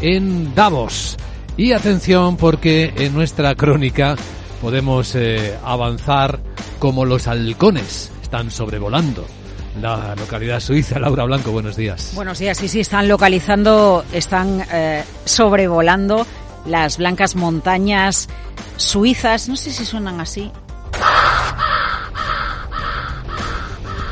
en Davos. Y atención porque en nuestra crónica podemos eh, avanzar como los halcones están sobrevolando la localidad suiza. Laura Blanco, buenos días. Buenos días, sí, sí, están localizando, están eh, sobrevolando las blancas montañas suizas. No sé si suenan así.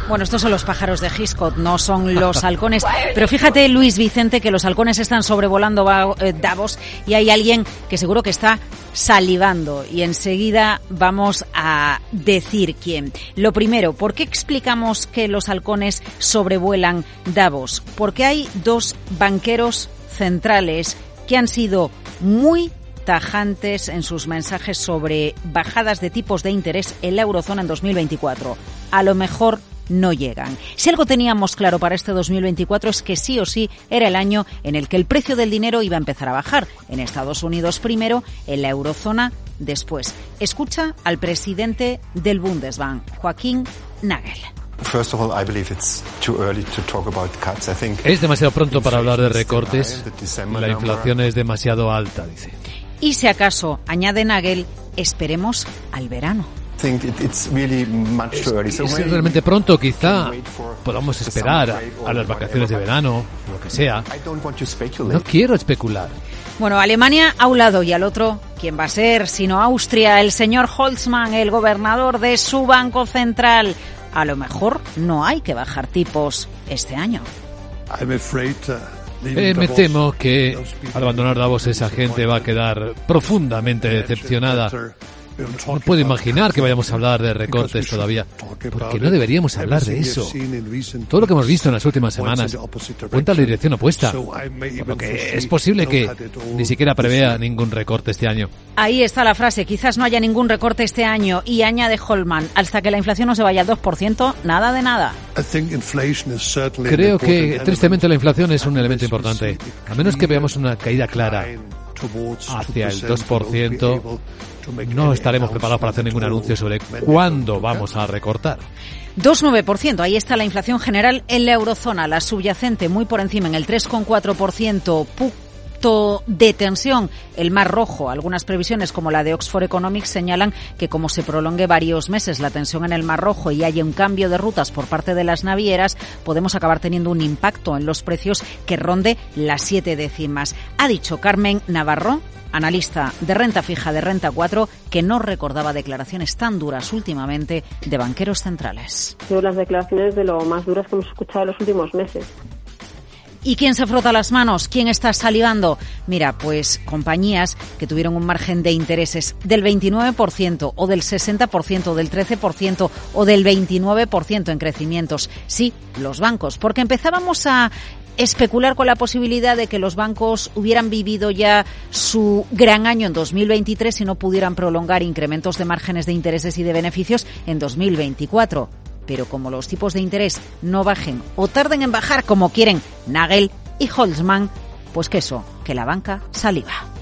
Bueno, estos son los pájaros de Giscot, no son los halcones. Pero fíjate, Luis Vicente, que los halcones están sobrevolando eh, Davos y hay alguien que seguro que está salivando. Y enseguida vamos a decir quién. Lo primero, ¿por qué explicamos que los halcones sobrevuelan Davos? Porque hay dos banqueros centrales que han sido muy tajantes en sus mensajes sobre bajadas de tipos de interés en la eurozona en 2024. A lo mejor no llegan. Si algo teníamos claro para este 2024 es que sí o sí era el año en el que el precio del dinero iba a empezar a bajar. En Estados Unidos primero, en la eurozona después. Escucha al presidente del Bundesbank, Joaquín Nagel. Es demasiado pronto para hablar de recortes. La inflación es demasiado alta, dice. Y si acaso, añade Nagel, esperemos al verano. Es, realmente pronto, quizá podamos esperar a las vacaciones de verano, lo que sea. No quiero especular. Bueno, Alemania a un lado y al otro, ¿quién va a ser? Sino Austria, el señor Holzmann, el gobernador de su Banco Central. A lo mejor no hay que bajar tipos este año. Uh, eh, me temo que al abandonar Davos esa gente va a quedar profundamente decepcionada no puedo imaginar que vayamos a hablar de recortes todavía, porque no deberíamos hablar de eso. Todo lo que hemos visto en las últimas semanas cuenta la dirección opuesta, por es posible que ni siquiera prevea ningún recorte este año. Ahí está la frase, quizás no haya ningún recorte este año, y añade Holman, hasta que la inflación no se vaya al 2%, nada de nada. Creo que tristemente la inflación es un elemento importante, a menos que veamos una caída clara hacia el 2%, no estaremos preparados para hacer ningún anuncio sobre cuándo vamos a recortar. 2,9%. Ahí está la inflación general en la eurozona, la subyacente muy por encima en el 3,4% de tensión, el mar rojo. Algunas previsiones, como la de Oxford Economics, señalan que como se prolongue varios meses la tensión en el mar rojo y haya un cambio de rutas por parte de las navieras, podemos acabar teniendo un impacto en los precios que ronde las siete décimas. Ha dicho Carmen Navarro, analista de renta fija de Renta 4, que no recordaba declaraciones tan duras últimamente de banqueros centrales. Son las declaraciones de lo más duras que hemos escuchado en los últimos meses. ¿Y quién se frota las manos? ¿Quién está salivando? Mira, pues compañías que tuvieron un margen de intereses del 29% o del 60% o del 13% o del 29% en crecimientos. Sí, los bancos, porque empezábamos a especular con la posibilidad de que los bancos hubieran vivido ya su gran año en 2023 y no pudieran prolongar incrementos de márgenes de intereses y de beneficios en 2024 pero como los tipos de interés no bajen o tarden en bajar como quieren Nagel y Holzman, pues que eso, que la banca saliva.